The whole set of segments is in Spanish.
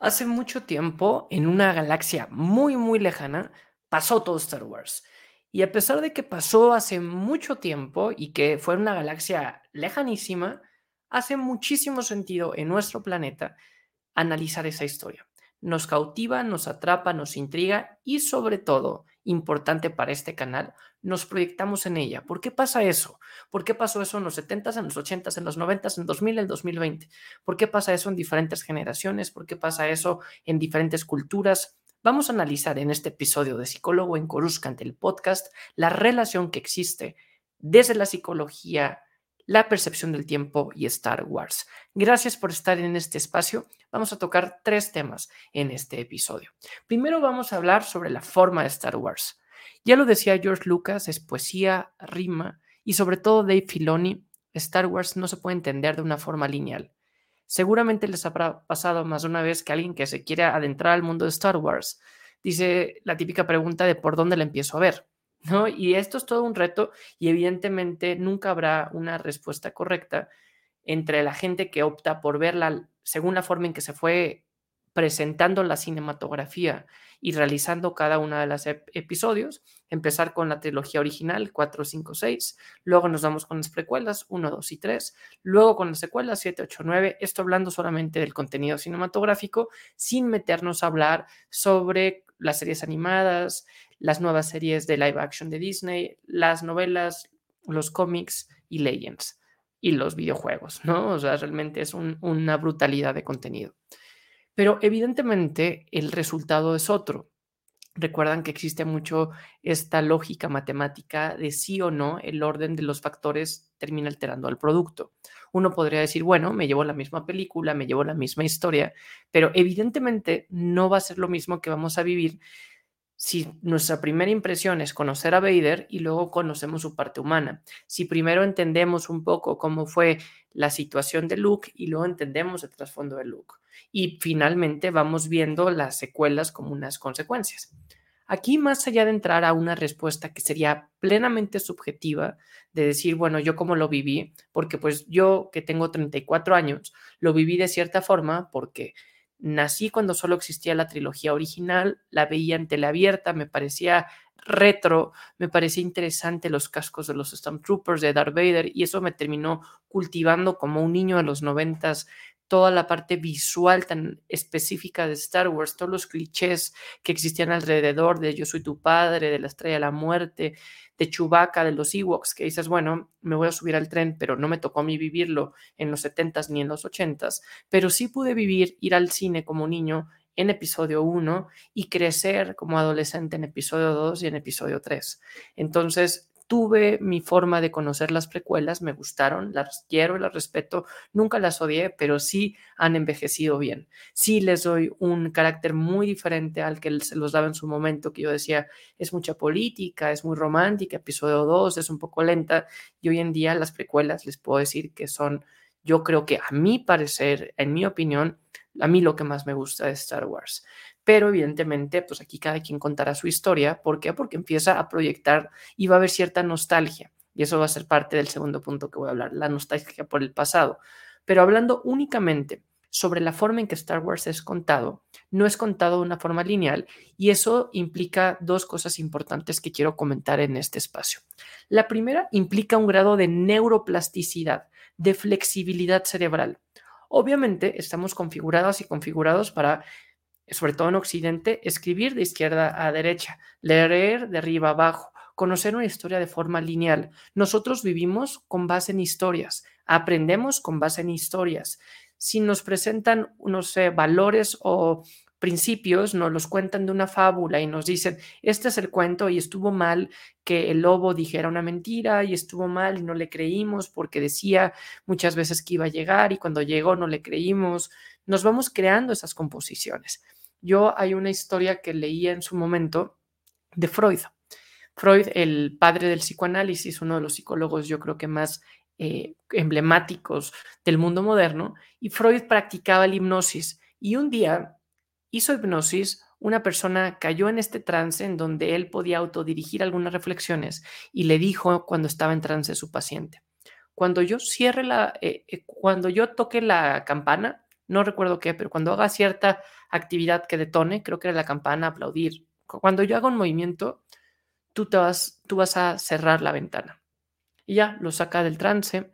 Hace mucho tiempo, en una galaxia muy, muy lejana, pasó todo Star Wars. Y a pesar de que pasó hace mucho tiempo y que fue una galaxia lejanísima, hace muchísimo sentido en nuestro planeta analizar esa historia. Nos cautiva, nos atrapa, nos intriga y sobre todo, importante para este canal, nos proyectamos en ella. ¿Por qué pasa eso? ¿Por qué pasó eso en los 70s, en los 80s, en los 90s, en 2000, en 2020? ¿Por qué pasa eso en diferentes generaciones? ¿Por qué pasa eso en diferentes culturas? Vamos a analizar en este episodio de Psicólogo en Coruscant, el podcast, la relación que existe desde la psicología, la percepción del tiempo y Star Wars. Gracias por estar en este espacio. Vamos a tocar tres temas en este episodio. Primero vamos a hablar sobre la forma de Star Wars. Ya lo decía George Lucas, es poesía, rima y sobre todo Dave Filoni, Star Wars no se puede entender de una forma lineal. Seguramente les habrá pasado más de una vez que alguien que se quiere adentrar al mundo de Star Wars dice la típica pregunta de por dónde la empiezo a ver. ¿No? Y esto es todo un reto y evidentemente nunca habrá una respuesta correcta entre la gente que opta por verla según la forma en que se fue presentando la cinematografía y realizando cada uno de los episodios, empezar con la trilogía original 4, 5, 6, luego nos vamos con las precuelas 1, 2 y 3, luego con las secuelas 7, 8, 9, esto hablando solamente del contenido cinematográfico, sin meternos a hablar sobre las series animadas, las nuevas series de live action de Disney, las novelas, los cómics y Legends y los videojuegos, ¿no? O sea, realmente es una brutalidad de contenido. Pero evidentemente el resultado es otro. Recuerdan que existe mucho esta lógica matemática de sí o no, el orden de los factores termina alterando al producto. Uno podría decir, bueno, me llevo la misma película, me llevo la misma historia, pero evidentemente no va a ser lo mismo que vamos a vivir si nuestra primera impresión es conocer a Vader y luego conocemos su parte humana, si primero entendemos un poco cómo fue la situación de Luke y luego entendemos el trasfondo de Luke y finalmente vamos viendo las secuelas como unas consecuencias. Aquí, más allá de entrar a una respuesta que sería plenamente subjetiva, de decir, bueno, yo cómo lo viví, porque pues yo que tengo 34 años, lo viví de cierta forma porque Nací cuando solo existía la trilogía original, la veía en teleabierta, me parecía retro, me parecía interesante los cascos de los Stormtroopers de Darth Vader y eso me terminó cultivando como un niño de los noventas toda la parte visual tan específica de Star Wars, todos los clichés que existían alrededor de yo soy tu padre, de la estrella de la muerte, de Chewbacca, de los Ewoks, que dices, bueno, me voy a subir al tren, pero no me tocó a mí vivirlo en los 70s ni en los 80s, pero sí pude vivir, ir al cine como niño en episodio 1 y crecer como adolescente en episodio 2 y en episodio 3. Entonces, tuve mi forma de conocer las precuelas, me gustaron, las quiero y las respeto, nunca las odié, pero sí han envejecido bien. Sí les doy un carácter muy diferente al que se los daba en su momento, que yo decía, es mucha política, es muy romántica, episodio 2 es un poco lenta, y hoy en día las precuelas les puedo decir que son, yo creo que a mi parecer, en mi opinión, a mí lo que más me gusta de Star Wars pero evidentemente, pues aquí cada quien contará su historia. ¿Por qué? Porque empieza a proyectar y va a haber cierta nostalgia. Y eso va a ser parte del segundo punto que voy a hablar, la nostalgia por el pasado. Pero hablando únicamente sobre la forma en que Star Wars es contado, no es contado de una forma lineal y eso implica dos cosas importantes que quiero comentar en este espacio. La primera implica un grado de neuroplasticidad, de flexibilidad cerebral. Obviamente estamos configurados y configurados para sobre todo en Occidente, escribir de izquierda a derecha, leer de arriba a abajo, conocer una historia de forma lineal. Nosotros vivimos con base en historias, aprendemos con base en historias. Si nos presentan, no sé, valores o principios, nos los cuentan de una fábula y nos dicen, este es el cuento y estuvo mal que el lobo dijera una mentira y estuvo mal y no le creímos porque decía muchas veces que iba a llegar y cuando llegó no le creímos. Nos vamos creando esas composiciones. Yo hay una historia que leía en su momento de Freud. Freud, el padre del psicoanálisis, uno de los psicólogos yo creo que más eh, emblemáticos del mundo moderno, y Freud practicaba la hipnosis. Y un día hizo hipnosis, una persona cayó en este trance en donde él podía autodirigir algunas reflexiones y le dijo cuando estaba en trance su paciente, cuando yo cierre la, eh, eh, cuando yo toque la campana, no recuerdo qué, pero cuando haga cierta actividad que detone, creo que era la campana, aplaudir, cuando yo hago un movimiento, tú, te vas, tú vas a cerrar la ventana. Y ya, lo saca del trance,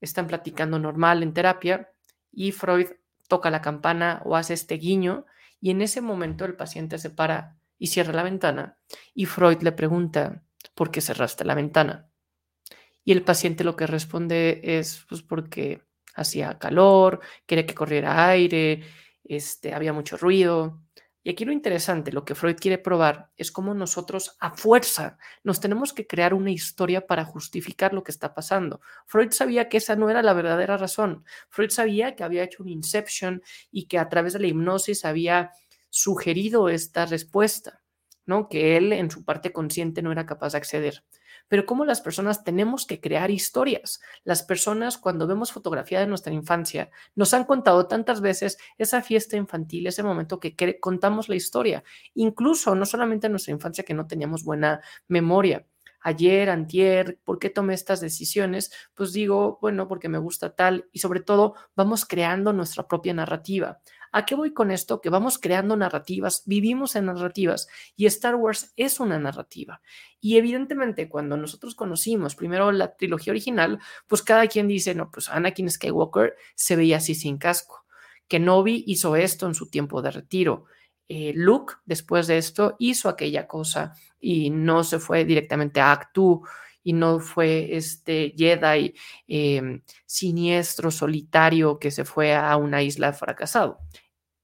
están platicando normal en terapia y Freud toca la campana o hace este guiño y en ese momento el paciente se para y cierra la ventana y Freud le pregunta, ¿por qué cerraste la ventana? Y el paciente lo que responde es, pues porque hacía calor, quería que corriera aire, este, había mucho ruido. Y aquí lo interesante, lo que Freud quiere probar es cómo nosotros a fuerza nos tenemos que crear una historia para justificar lo que está pasando. Freud sabía que esa no era la verdadera razón. Freud sabía que había hecho un inception y que a través de la hipnosis había sugerido esta respuesta, ¿no? Que él en su parte consciente no era capaz de acceder pero cómo las personas tenemos que crear historias. Las personas cuando vemos fotografía de nuestra infancia nos han contado tantas veces esa fiesta infantil, ese momento que contamos la historia, incluso no solamente en nuestra infancia que no teníamos buena memoria ayer, antier, ¿por qué tomé estas decisiones? Pues digo, bueno, porque me gusta tal y sobre todo vamos creando nuestra propia narrativa. ¿A qué voy con esto? Que vamos creando narrativas, vivimos en narrativas y Star Wars es una narrativa. Y evidentemente cuando nosotros conocimos primero la trilogía original, pues cada quien dice, no, pues Anakin Skywalker se veía así sin casco. que Novi hizo esto en su tiempo de retiro. Eh, Luke, después de esto, hizo aquella cosa y no se fue directamente a Actu y no fue este Jedi em, siniestro, solitario que se fue a una isla fracasado.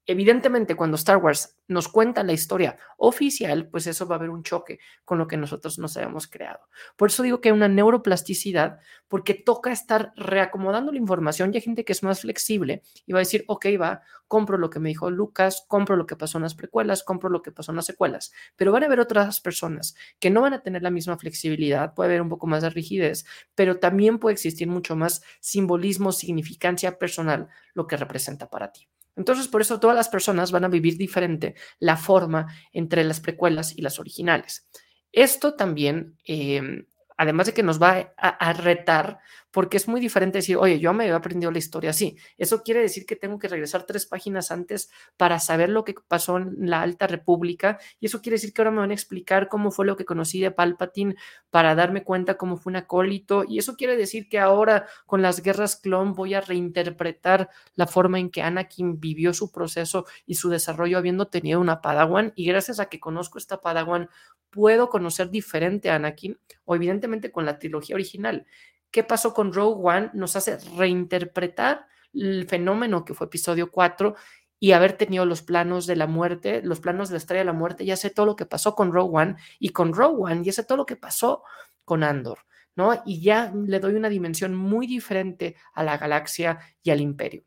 Evidentemente, cuando Star Wars nos cuenta la historia oficial, pues eso va a haber un choque con lo que nosotros nos habíamos creado. Por eso digo que hay una neuroplasticidad, porque toca estar reacomodando la información y hay gente que es más flexible y va a decir, ok, va, compro lo que me dijo Lucas, compro lo que pasó en las precuelas, compro lo que pasó en las secuelas, pero van a haber otras personas que no van a tener la misma flexibilidad, puede haber un poco más de rigidez, pero también puede existir mucho más simbolismo, significancia personal, lo que representa para ti. Entonces, por eso todas las personas van a vivir diferente la forma entre las precuelas y las originales. Esto también, em, además de que nos va a, retar porque es muy diferente decir, oye, yo me he aprendido la historia así. Eso quiere decir que tengo que regresar tres páginas antes para saber lo que pasó en la Alta República. Y eso quiere decir que ahora me van a explicar cómo fue lo que conocí de Palpatine para darme cuenta cómo fue un acólito. Y eso quiere decir que ahora con las guerras clon voy a reinterpretar la forma en que Anakin vivió su proceso y su desarrollo habiendo tenido una Padawan. Y gracias a que conozco esta Padawan, puedo conocer diferente a Anakin o evidentemente con la trilogía original qué pasó con Rogue One nos hace reinterpretar el fenómeno que fue episodio 4 y haber tenido los planos de la muerte, los planos de la estrella de la muerte, ya sé todo lo que pasó con Rogue One y con Rogue One, ya sé todo lo que pasó con Andor, ¿no? Y ya le doy una dimensión muy diferente a la galaxia y al imperio.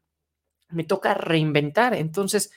Me toca reinventar, entonces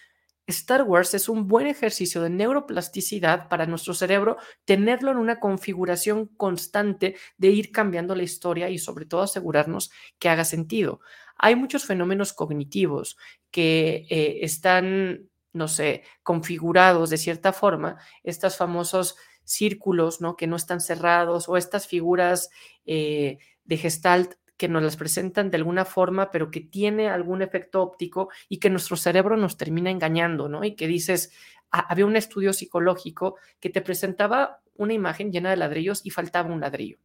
Star Wars es un buen ejercicio de neuroplasticidad para nuestro cerebro, tenerlo en una configuración constante de ir cambiando la historia y sobre todo asegurarnos que haga sentido. Hay muchos fenómenos cognitivos que eh, están, no sé, configurados de cierta forma, estos famosos círculos, ¿no? Que no están cerrados o estas figuras eh, de gestalt que nos las presentan de alguna forma, pero que tiene algún efecto óptico y que nuestro cerebro nos termina engañando, ¿no? Y que dices, había un estudio psicológico que te presentaba una imagen llena de ladrillos y faltaba un ladrillo.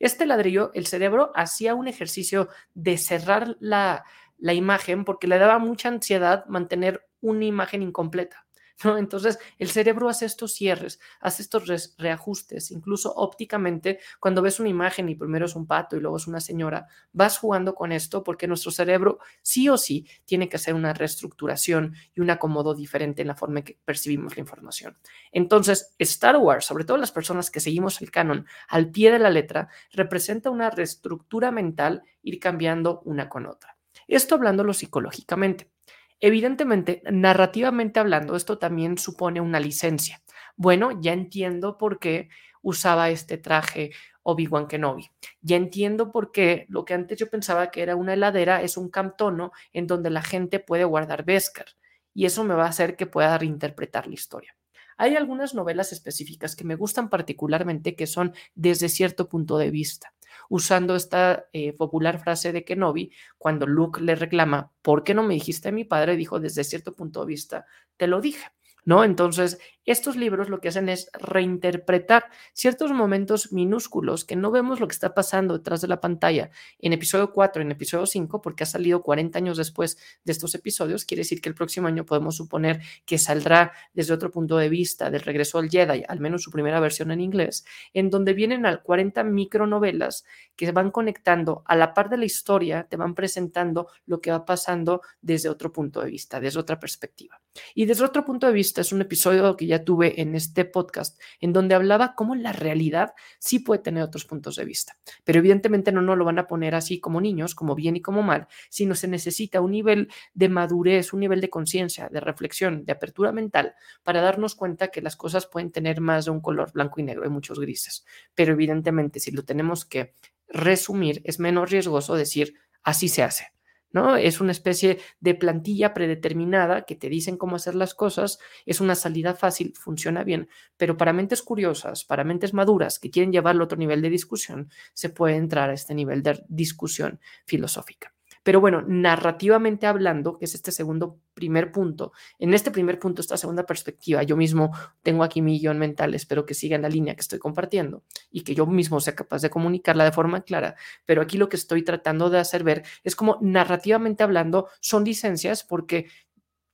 Este ladrillo, el cerebro hacía un ejercicio de cerrar la, la imagen porque le daba mucha ansiedad mantener una imagen incompleta. Entonces, el cerebro hace estos cierres, hace estos reajustes, incluso ópticamente, cuando ves una imagen y primero es un pato y luego es una señora, vas jugando con esto porque nuestro cerebro sí o sí tiene que hacer una reestructuración y un acomodo diferente en la forma en que percibimos la información. Entonces, Star Wars, sobre todo las personas que seguimos el canon al pie de la letra, representa una reestructura mental ir cambiando una con otra. Esto hablándolo psicológicamente. Evidentemente, narrativamente hablando, esto también supone una licencia. Bueno, ya entiendo por qué usaba este traje Obi-Wan Kenobi. Ya entiendo por qué lo que antes yo pensaba que era una heladera es un cantono en donde la gente puede guardar Beskar. Y eso me va a hacer que pueda reinterpretar la historia. Hay algunas novelas específicas que me gustan particularmente que son desde cierto punto de vista, usando esta eh, popular frase de Kenobi cuando Luke le reclama, ¿por qué no me dijiste a mi padre? Dijo, desde cierto punto de vista, te lo dije. ¿no? Entonces, estos libros lo que hacen es reinterpretar ciertos momentos minúsculos que no vemos lo que está pasando detrás de la pantalla en episodio 4, en episodio 5, porque ha salido 40 años después de estos episodios, quiere decir que el próximo año podemos suponer que saldrá desde otro punto de vista del regreso al Jedi, al menos su primera versión en inglés, en donde vienen a 40 micronovelas que van conectando a la par de la historia, te van presentando lo que va pasando desde otro punto de vista, desde otra perspectiva. Y desde otro punto de vista, es un episodio que ya tuve en este podcast, en donde hablaba cómo la realidad sí puede tener otros puntos de vista. Pero evidentemente no nos lo van a poner así como niños, como bien y como mal, sino se necesita un nivel de madurez, un nivel de conciencia, de reflexión, de apertura mental, para darnos cuenta que las cosas pueden tener más de un color blanco y negro, hay muchos grises. Pero evidentemente, si lo tenemos que resumir, es menos riesgoso decir así se hace. ¿No? Es una especie de plantilla predeterminada que te dicen cómo hacer las cosas, es una salida fácil, funciona bien, pero para mentes curiosas, para mentes maduras que quieren llevarlo a otro nivel de discusión, se puede entrar a este nivel de discusión filosófica. Pero bueno, narrativamente hablando, que es este segundo primer punto, en este primer punto, esta segunda perspectiva, yo mismo tengo aquí mi guion mental, espero que siga en la línea que estoy compartiendo y que yo mismo sea capaz de comunicarla de forma clara, pero aquí lo que estoy tratando de hacer ver es como narrativamente hablando son licencias porque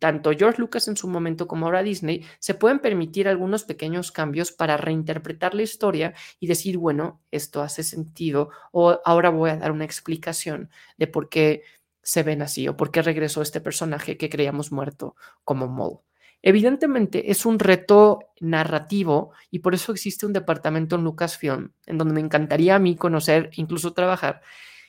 tanto George Lucas en su momento como ahora Disney se pueden permitir algunos pequeños cambios para reinterpretar la historia y decir, bueno, esto hace sentido o ahora voy a dar una explicación de por qué se ven así o por qué regresó este personaje que creíamos muerto como Maul. Evidentemente es un reto narrativo y por eso existe un departamento en Lucasfilm en donde me encantaría a mí conocer, incluso trabajar,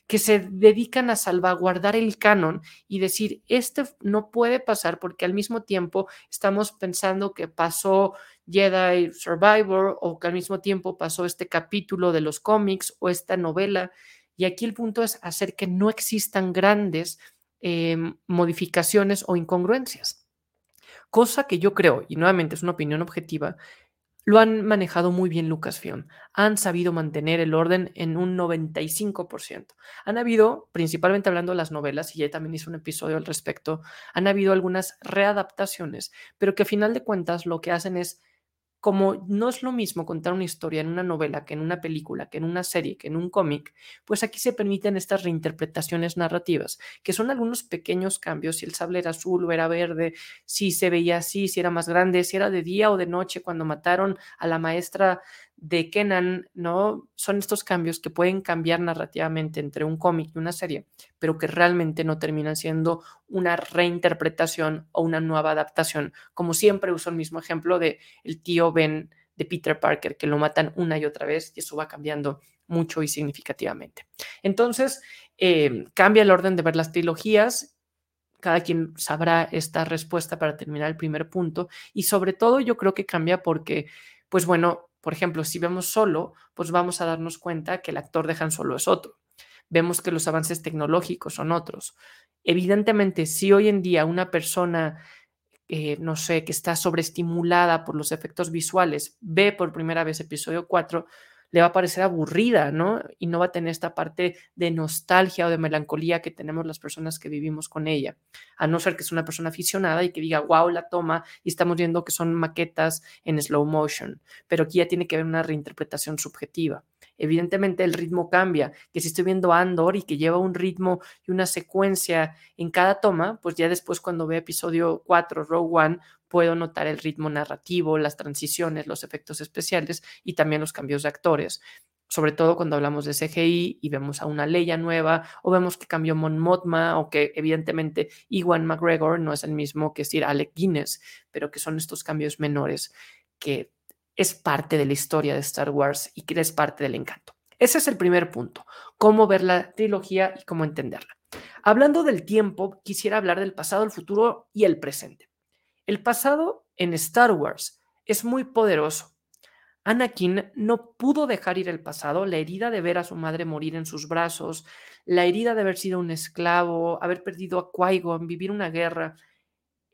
que se dedican a salvaguardar el canon y decir, este no puede pasar porque al mismo tiempo estamos pensando que pasó Jedi Survivor o que al mismo tiempo pasó este capítulo de los cómics o esta novela. Y aquí el punto es hacer que no existan grandes em, modificaciones o incongruencias. Cosa que yo creo, y nuevamente es una opinión objetiva, lo han manejado muy bien Lucasfilm. Han sabido mantener el orden en un 95%. Han habido, principalmente hablando de las novelas, y ya también hice un episodio al respecto, han habido algunas readaptaciones, pero que a final de cuentas lo que hacen es como no es lo mismo contar una historia en una novela que en una película, que en una serie, que en un cómic, pues aquí se permiten estas reinterpretaciones narrativas, que son algunos pequeños cambios, si el sable era azul o era verde, si se veía así, si era más grande, si era de día o de noche cuando mataron a la maestra de Kenan, ¿no? Son estos cambios que pueden cambiar narrativamente entre un cómic y una serie, pero que realmente no terminan siendo una reinterpretación o una nueva adaptación. Como siempre uso el mismo ejemplo de el tío Ben de Peter Parker, que lo matan una y otra vez y eso va cambiando mucho y significativamente. Entonces, eh, cambia el orden de ver las trilogías. Cada quien sabrá esta respuesta para terminar el primer punto. Y sobre todo yo creo que cambia porque, pues bueno, por ejemplo, si vemos solo, pues vamos a darnos cuenta que el actor de Han Solo es otro. Vemos que los avances tecnológicos son otros. Evidentemente, si hoy en día una persona, eh, no sé, que está sobreestimulada por los efectos visuales, ve por primera vez episodio 4, le va a parecer aburrida, ¿no? Y no va a tener esta parte de nostalgia o de melancolía que tenemos las personas que vivimos con ella, a no ser que es una persona aficionada y que diga, wow, la toma y estamos viendo que son maquetas en slow motion, pero aquí ya tiene que haber una reinterpretación subjetiva. Evidentemente el ritmo cambia, que si estoy viendo Andor y que lleva un ritmo y una secuencia en cada toma, pues ya después cuando ve episodio 4, Row One, puedo notar el ritmo narrativo, las transiciones, los efectos especiales y también los cambios de actores. Sobre todo cuando hablamos de CGI y vemos a una Leia nueva o vemos que cambió Mon Mothma o que evidentemente Iwan McGregor no es el mismo que Sir Alec Guinness, pero que son estos cambios menores que es parte de la historia de Star Wars y que es parte del encanto. Ese es el primer punto, cómo ver la trilogía y cómo entenderla. Hablando del tiempo, quisiera hablar del pasado, el futuro y el presente. El pasado en Star Wars es muy poderoso. Anakin no pudo dejar ir el pasado, la herida de ver a su madre morir en sus brazos, la herida de haber sido un esclavo, haber perdido a qui vivir una guerra.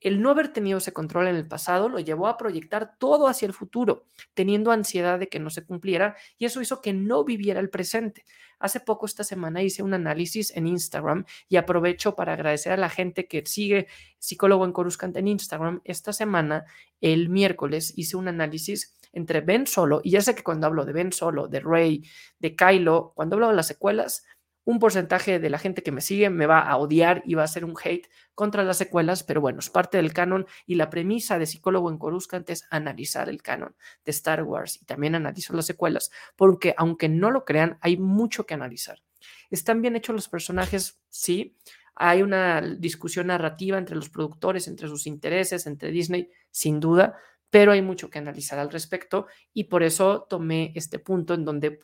El no haber tenido ese control en el pasado lo llevó a proyectar todo hacia el futuro, teniendo ansiedad de que no se cumpliera y eso hizo que no viviera el presente. Hace poco esta semana hice un análisis en Instagram y aprovecho para agradecer a la gente que sigue psicólogo en Coruscant en Instagram. Esta semana, el miércoles, hice un análisis entre Ben Solo, y ya sé que cuando hablo de Ben Solo, de Rey, de Kylo, cuando hablo de las secuelas, un porcentaje de la gente que me sigue me va a odiar y va a hacer un hate contra las secuelas, pero bueno, es parte del canon y la premisa de psicólogo en Coruscant es analizar el canon de Star Wars y también analizo las secuelas, porque aunque no lo crean, hay mucho que analizar. ¿Están bien hechos los personajes? Sí. Hay una discusión narrativa entre los productores, entre sus intereses, entre Disney, sin duda, pero hay mucho que analizar al respecto y por eso tomé este punto en donde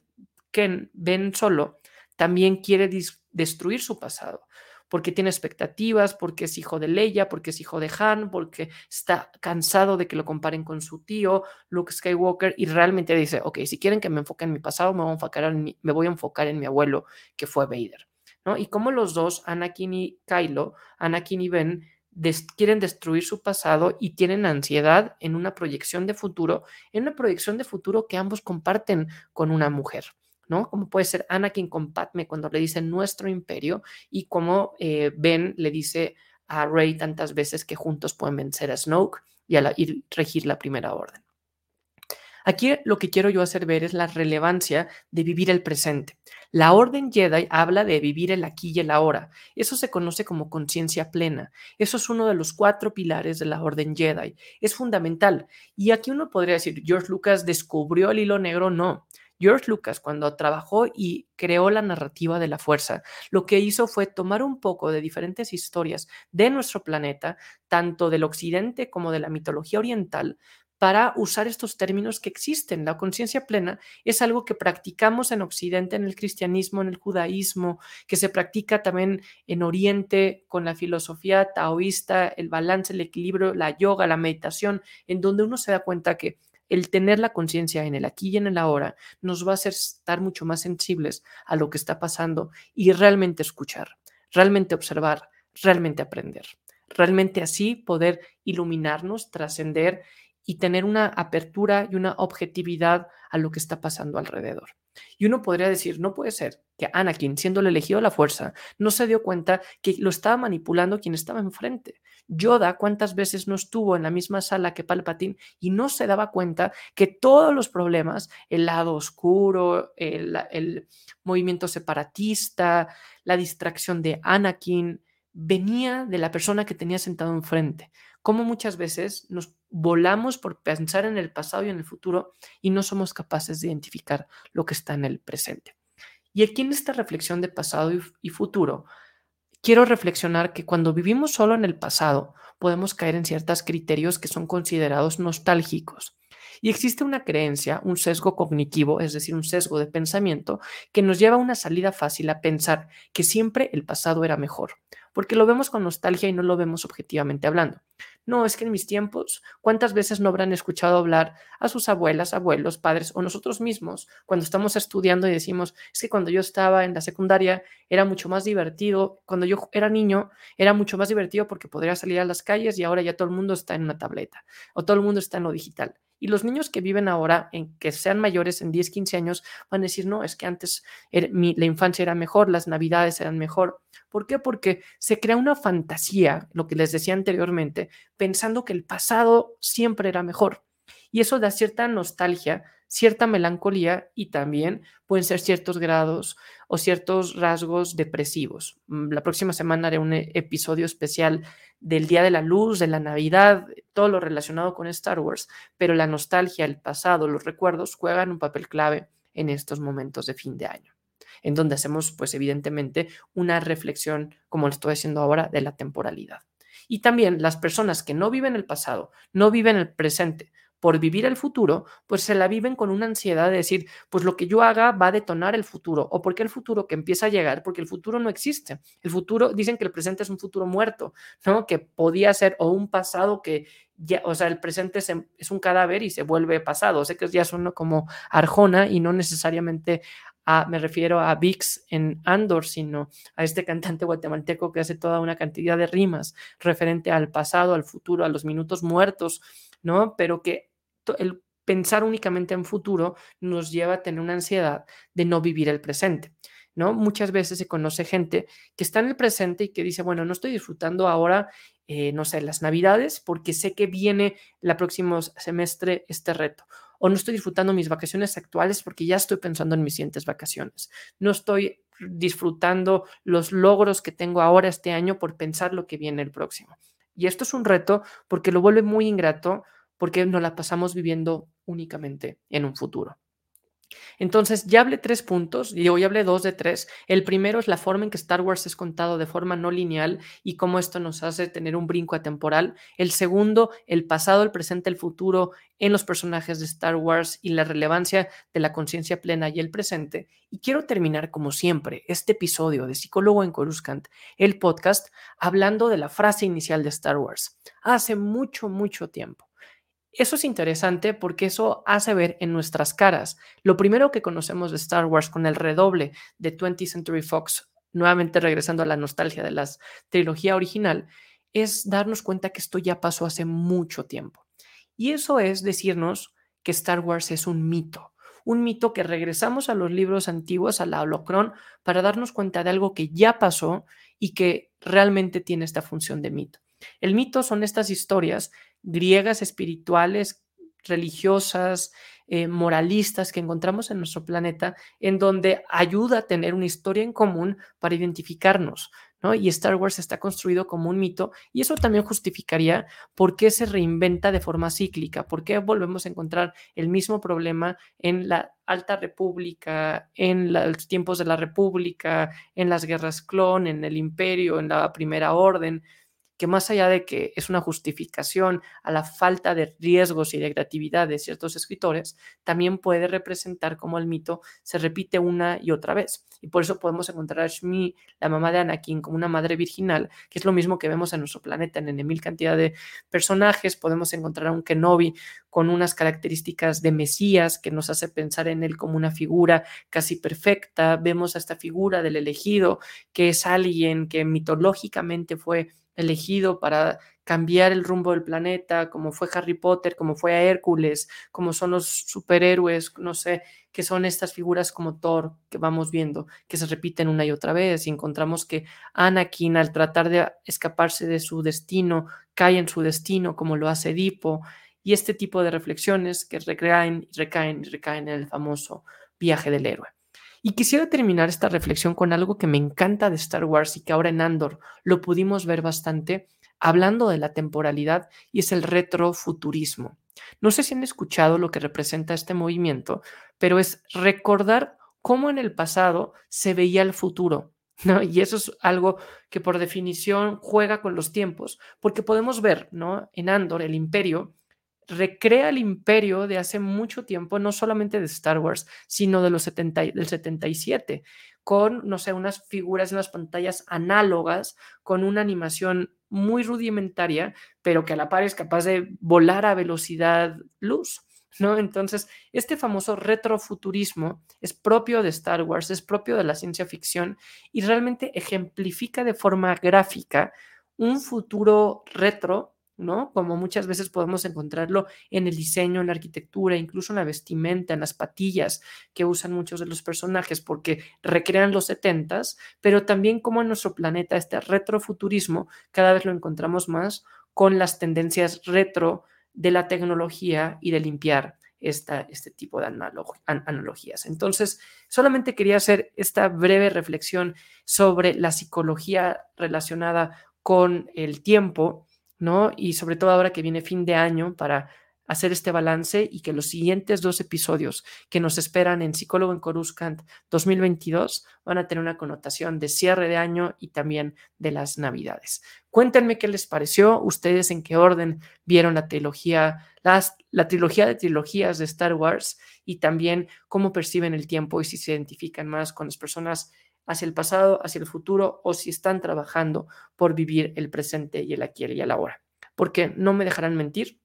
Ken ven solo también quiere destruir su pasado, porque tiene expectativas, porque es hijo de Leia, porque es hijo de Han, porque está cansado de que lo comparen con su tío, Luke Skywalker, y realmente dice, ok, si quieren que me enfoque en mi pasado, me voy a enfocar en mi, me voy a enfocar en mi abuelo, que fue Vader. ¿no? Y como los dos, Anakin y Kylo, Anakin y Ben, quieren destruir su pasado y tienen ansiedad en una proyección de futuro, en una proyección de futuro que ambos comparten con una mujer. ¿No? Como puede ser Anakin con Padme cuando le dice nuestro imperio y como eh, Ben le dice a Rey tantas veces que juntos pueden vencer a Snoke y, a regir la primera orden. Aquí lo que quiero yo hacer ver es la relevancia de vivir el presente. La orden Jedi habla de vivir el aquí y el ahora. Eso se conoce como conciencia plena. Eso es uno de los cuatro pilares de la orden Jedi. Es fundamental. Y aquí uno podría decir, George Lucas descubrió el hilo negro. No. George Lucas, cuando trabajó y creó la narrativa de la fuerza, lo que hizo fue tomar un poco de diferentes historias de nuestro planeta, tanto del occidente como de la mitología oriental, para usar estos términos que existen. La conciencia plena es algo que practicamos en Occidente, en el cristianismo, en el judaísmo, que se practica también en Oriente con la filosofía taoísta, el balance, el equilibrio, la yoga, la meditación, en donde uno se da cuenta que el tener la conciencia en el aquí y en el ahora nos va a hacer estar mucho más sensibles a lo que está pasando y realmente escuchar, realmente observar, realmente aprender, realmente así poder iluminarnos, trascender y tener una apertura y una objetividad a lo que está pasando alrededor. Y uno podría decir, no puede ser que Anakin, siendo el elegido a la fuerza, no se dio cuenta que lo estaba manipulando quien estaba enfrente. Yoda, ¿cuántas veces no estuvo en la misma sala que Palpatine y no se daba cuenta que todos los problemas, el lado oscuro, el, el movimiento separatista, la distracción de Anakin, venía de la persona que tenía sentado enfrente? Cómo muchas veces nos volamos por pensar en el pasado y en el futuro y no somos capaces de identificar lo que está en el presente. Y aquí en esta reflexión de pasado y, futuro, quiero reflexionar que cuando vivimos solo en el pasado, podemos caer en ciertos criterios que son considerados nostálgicos. Y existe una creencia, un sesgo cognitivo, es decir, un sesgo de pensamiento, que nos lleva a una salida fácil a pensar que siempre el pasado era mejor, porque lo vemos con nostalgia y no lo vemos objetivamente hablando. No, es que en mis tiempos, ¿cuántas veces no habrán escuchado hablar a sus abuelas, abuelos, padres o nosotros mismos cuando estamos estudiando y decimos, es que cuando yo estaba en la secundaria era mucho más divertido, cuando yo era niño era mucho más divertido porque podría salir a las calles y ahora ya todo el mundo está en una tableta o todo el mundo está en lo digital. Y los niños que viven ahora, en que sean mayores en 10, 15 años, van a decir, no, es que antes la infancia era mejor, las navidades eran mejor. ¿Por qué? Porque se crea una fantasía, lo que les decía anteriormente, pensando que el pasado siempre era mejor. Y eso da cierta nostalgia, cierta melancolía y también pueden ser ciertos grados o ciertos rasgos depresivos. Mm, la próxima semana haré un e, episodio especial del Día de la Luz, de la Navidad, todo lo relacionado con Star Wars, pero la nostalgia, el pasado, los recuerdos juegan un papel clave en estos momentos de fin de año en donde hacemos, pues evidentemente, una reflexión, como lo estoy haciendo ahora, de la temporalidad. Y también las personas que no viven el pasado, no viven el presente, por vivir el futuro, pues se la viven con una ansiedad de decir, pues lo que yo haga va a detonar el futuro. ¿O por qué el futuro que empieza a llegar? Porque el futuro no existe. El futuro, dicen que el presente es un futuro muerto, ¿no? Que podía ser o un pasado que ya, o sea, el presente es, un cadáver y se vuelve pasado. sé que ya suena como Arjona y no necesariamente a, me refiero a Vix en Andor, sino a este cantante guatemalteco que hace toda una cantidad de rimas referente al pasado, al futuro, a los minutos muertos, ¿no? Pero que el pensar únicamente en futuro nos lleva a tener una ansiedad de no vivir el presente. ¿no? Muchas veces se conoce gente que está en el presente y que dice, bueno, no estoy disfrutando ahora, eh, no sé, las navidades porque sé que viene el próximo semestre este reto. O no estoy disfrutando mis vacaciones actuales porque ya estoy pensando en mis siguientes vacaciones. No estoy disfrutando los logros que tengo ahora este año por pensar lo que viene el próximo. Y esto es un reto porque lo vuelve muy ingrato porque nos la pasamos viviendo únicamente en un futuro. Entonces, ya hablé tres puntos y hoy hablé dos de tres. El primero es la forma en que Star Wars es contado de forma no lineal y cómo esto nos hace tener un brinco atemporal. El segundo, el pasado, el presente, el futuro en los personajes de Star Wars y la relevancia de la conciencia plena y el presente. Y quiero terminar, como siempre, este episodio de Psicólogo en Coruscant, el podcast, hablando de la frase inicial de Star Wars. Hace mucho, mucho tiempo eso es interesante porque eso hace ver en nuestras caras. Lo primero que conocemos de Star Wars con el redoble de 20th Century Fox, nuevamente regresando a la nostalgia de la trilogía original, es darnos cuenta que esto ya pasó hace mucho tiempo. Y eso es decirnos que Star Wars es un mito, un mito que regresamos a los libros antiguos, a la holocron, para darnos cuenta de algo que ya pasó y que realmente tiene esta función de mito. El mito son estas historias griegas espirituales, religiosas, eh, moralistas que encontramos en nuestro planeta, en donde ayuda a tener una historia en común para identificarnos. ¿no? Y Star Wars está construido como un mito y eso también justificaría por qué se reinventa de forma cíclica, por qué volvemos a encontrar el mismo problema en la Alta República, en los tiempos de la República, en las guerras clon, en el imperio, en la Primera Orden que más allá de que es una justificación a la falta de riesgos y de creatividad de ciertos escritores, también puede representar cómo el mito se repite una y otra vez. Y por eso podemos encontrar a Shmi, la mamá de Anakin, como una madre virginal, que es lo mismo que vemos en nuestro planeta en mil cantidad de personajes. Podemos encontrar a un Kenobi con unas características de Mesías que nos hace pensar en él como una figura casi perfecta. Vemos a esta figura del elegido, que es alguien que mitológicamente fue elegido para cambiar el rumbo del planeta, como fue Harry Potter, como fue a Hércules, como son los superhéroes, no sé, que son estas figuras como Thor que vamos viendo, que se repiten una y otra vez y encontramos que Anakin al tratar de escaparse de su destino, cae en su destino como lo hace Edipo y este tipo de reflexiones que recaen recaen recaen en el famoso viaje del héroe. Y quisiera terminar esta reflexión con algo que me encanta de Star Wars y que ahora en Andor lo pudimos ver bastante, hablando de la temporalidad, y es el retrofuturismo. No sé si han escuchado lo que representa este movimiento, pero es recordar cómo en el pasado se veía el futuro. ¿No? Y eso es algo que por definición juega con los tiempos, porque podemos ver, ¿no? En Andor, el imperio recrea el imperio de hace mucho tiempo, no solamente de Star Wars, sino de los 70, del 77, con, no sé, unas figuras en las pantallas análogas, con una animación muy rudimentaria, pero que a la par es capaz de volar a velocidad luz. ¿No? Entonces, este famoso retrofuturismo es propio de Star Wars, es propio de la ciencia ficción y realmente ejemplifica de forma gráfica un futuro retro ¿no? Como muchas veces podemos encontrarlo en el diseño, en la arquitectura, incluso en la vestimenta, en las patillas que usan muchos de los personajes porque recrean los setentas, pero también como en nuestro planeta este retrofuturismo cada vez lo encontramos más con las tendencias retro de la tecnología y de limpiar esta, este tipo de analogías. Entonces, solamente quería hacer esta breve reflexión sobre la psicología relacionada con el tiempo Y sobre todo ahora que viene fin de año para hacer este balance y que los siguientes dos episodios que nos esperan en Psicólogo en Coruscant 2022 van a tener una connotación de cierre de año y también de las Navidades. Cuéntenme qué les pareció, ustedes en qué orden vieron la trilogía, la trilogía de trilogías de Star Wars y también cómo perciben el tiempo y si se identifican más con las personas hacia el pasado, hacia el futuro o si están trabajando por vivir el presente y el aquí y el ahora. Porque no me dejarán mentir,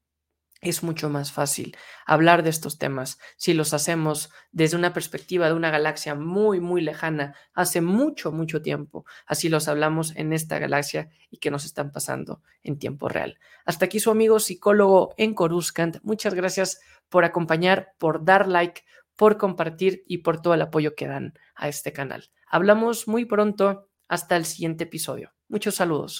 es mucho más fácil hablar de estos temas si los hacemos desde una perspectiva de una galaxia muy, muy lejana, hace mucho, mucho tiempo. Así los hablamos en esta galaxia y que nos están pasando en tiempo real. Hasta aquí su amigo psicólogo en Coruscant. Muchas gracias por acompañar, por dar like, por compartir y por todo el apoyo que dan a este canal. Hablamos muy pronto. Hasta el siguiente episodio. Muchos saludos.